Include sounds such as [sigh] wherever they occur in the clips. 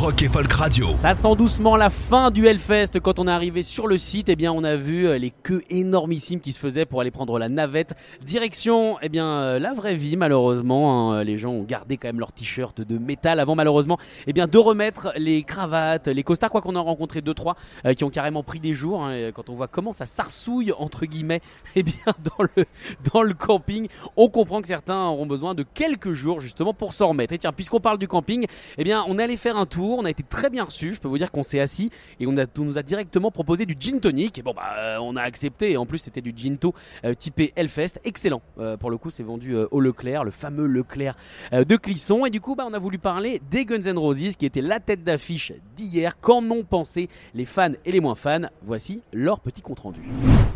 Rock et Folk Radio. Ça sent doucement la fin du Hellfest. Quand on est arrivé sur le site, eh bien, on a vu euh, les queues énormissimes qui se faisaient pour aller prendre la navette. Direction, eh bien, euh, la vraie vie, malheureusement. hein. Les gens ont gardé quand même leur t-shirt de métal avant, malheureusement, eh bien, de remettre les cravates, les costards. Quoi qu'on en rencontré deux, trois euh, qui ont carrément pris des jours. hein. Quand on voit comment ça sarsouille, entre guillemets, [laughs] eh bien, dans le, dans le camping, on comprend que certains auront besoin de quelques jours, justement, pour s'en remettre. Et tiens, puisqu'on parle du camping, eh bien, on est allé faire un tour. On a été très bien reçus. Je peux vous dire qu'on s'est assis et on, nous a directement proposé du gin tonic. Et bon, bah, euh, on a accepté. Et en plus, c'était du ginto euh, typé Hellfest. Excellent. Euh, pour le coup, c'est vendu euh, au Leclerc, le fameux Leclerc de Clisson. Et du coup, bah, on a voulu parler des Guns N' Roses qui était la tête d'affiche d'hier. Qu'en ont pensé les fans et les moins fans? Voici leur petit compte rendu.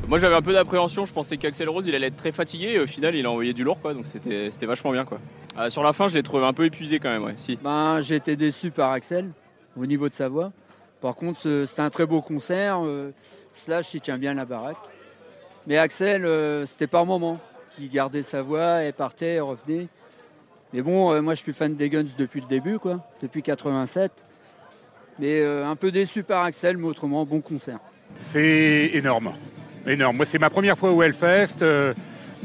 Moi j'avais un peu d'appréhension, je pensais qu'Axel Rose il allait être très fatigué et au final il a envoyé du lourd quoi donc c'était vachement bien quoi. Euh, sur la fin je l'ai trouvé un peu épuisé quand même ouais si. Ben, j'ai été déçu par Axel au niveau de sa voix. Par contre, c'était un très beau concert. euh, Slash, il tient bien la baraque. Mais Axel, euh, c'était par moment. Il gardait sa voix et partait et revenait. Mais bon, euh, moi, je suis fan des Guns depuis le début, quoi, depuis 87. Mais euh, un peu déçu par Axel, mais autrement, bon concert. C'est énorme. Énorme. Moi, c'est ma première fois au Hellfest.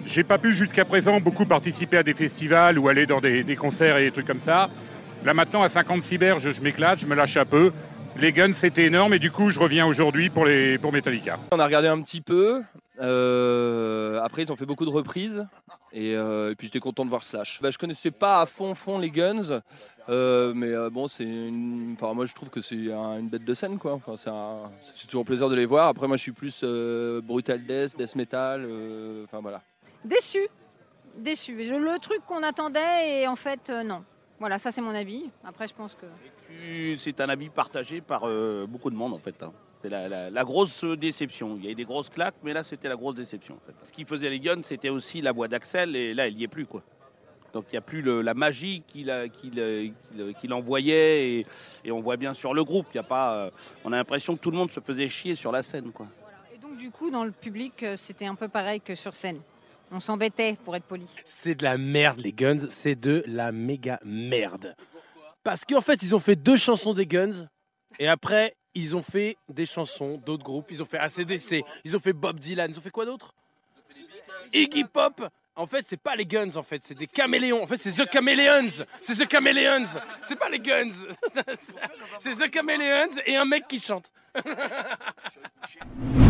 J'ai pas pu jusqu'à présent beaucoup participer à des festivals ou aller dans des, concerts et des trucs comme ça. Là, maintenant, à 56 berges, je m'éclate, je me lâche un peu. Les Guns, c'était énorme et du coup, je reviens aujourd'hui pour, pour Metallica. On a regardé un petit peu. euh, après, ils ont fait beaucoup de reprises. Et, euh, et puis, j'étais content de voir Slash. Bah, je connaissais pas à fond, fond les Guns. euh, mais bon, c'est enfin, moi, je trouve que c'est un- une bête de scène. quoi. C'est, un- toujours plaisir de les voir. Après, moi, je suis plus Brutal Death, Death Metal. Enfin, voilà. Déçu. Déçu. Le truc qu'on attendait et en fait, euh, non. Voilà, ça c'est mon avis. Après, je pense que. C'est un avis partagé par euh, beaucoup de monde en fait. hein. C'est la, la- la grosse déception. Il y a eu des grosses claques, mais là c'était la grosse déception. En fait. Ce qui faisait les Guns, c'était aussi la voix d'Axel, et là il n'y est plus quoi. Donc il n'y a plus le- la magie qu'il qu'il envoyait, et, et on voit bien sur le groupe. Il y a pas, euh, on a l'impression que tout le monde se faisait chier sur la scène quoi. Et donc, du coup, dans le public, c'était un peu pareil que sur scène. On s'embêtait, pour être poli. C'est de la merde, les Guns. C'est de la méga merde. Parce qu'en fait, ils ont fait deux chansons des Guns. Et après, ils ont fait des chansons d'autres groupes. Ils ont fait ACDC. Ils ont fait Bob Dylan. Ils ont fait quoi d'autre? Iggy Pop. En fait, c'est pas les Guns, en fait. C'est des caméléons. En fait, c'est The Chameleons. C'est The Chameleons. C'est pas les Guns. [laughs] c'est The Chameleons et un mec qui chante. [laughs]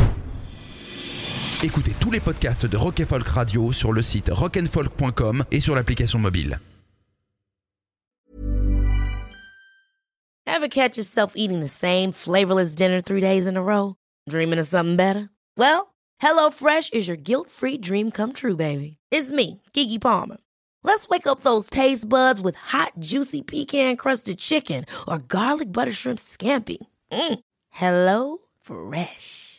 Écoutez tous les podcasts de Rock Folk Radio sur le site rockandfolk.com et sur l'application mobile. Ever catch yourself eating the same flavorless dinner three days in a row? Dreaming of something better? Well, HelloFresh is your guilt-free dream come true, baby. It's me, Kiki Palmer. Let's wake up those taste buds with hot, juicy pecan-crusted chicken or garlic butter shrimp scampi. Mm. Hello Fresh.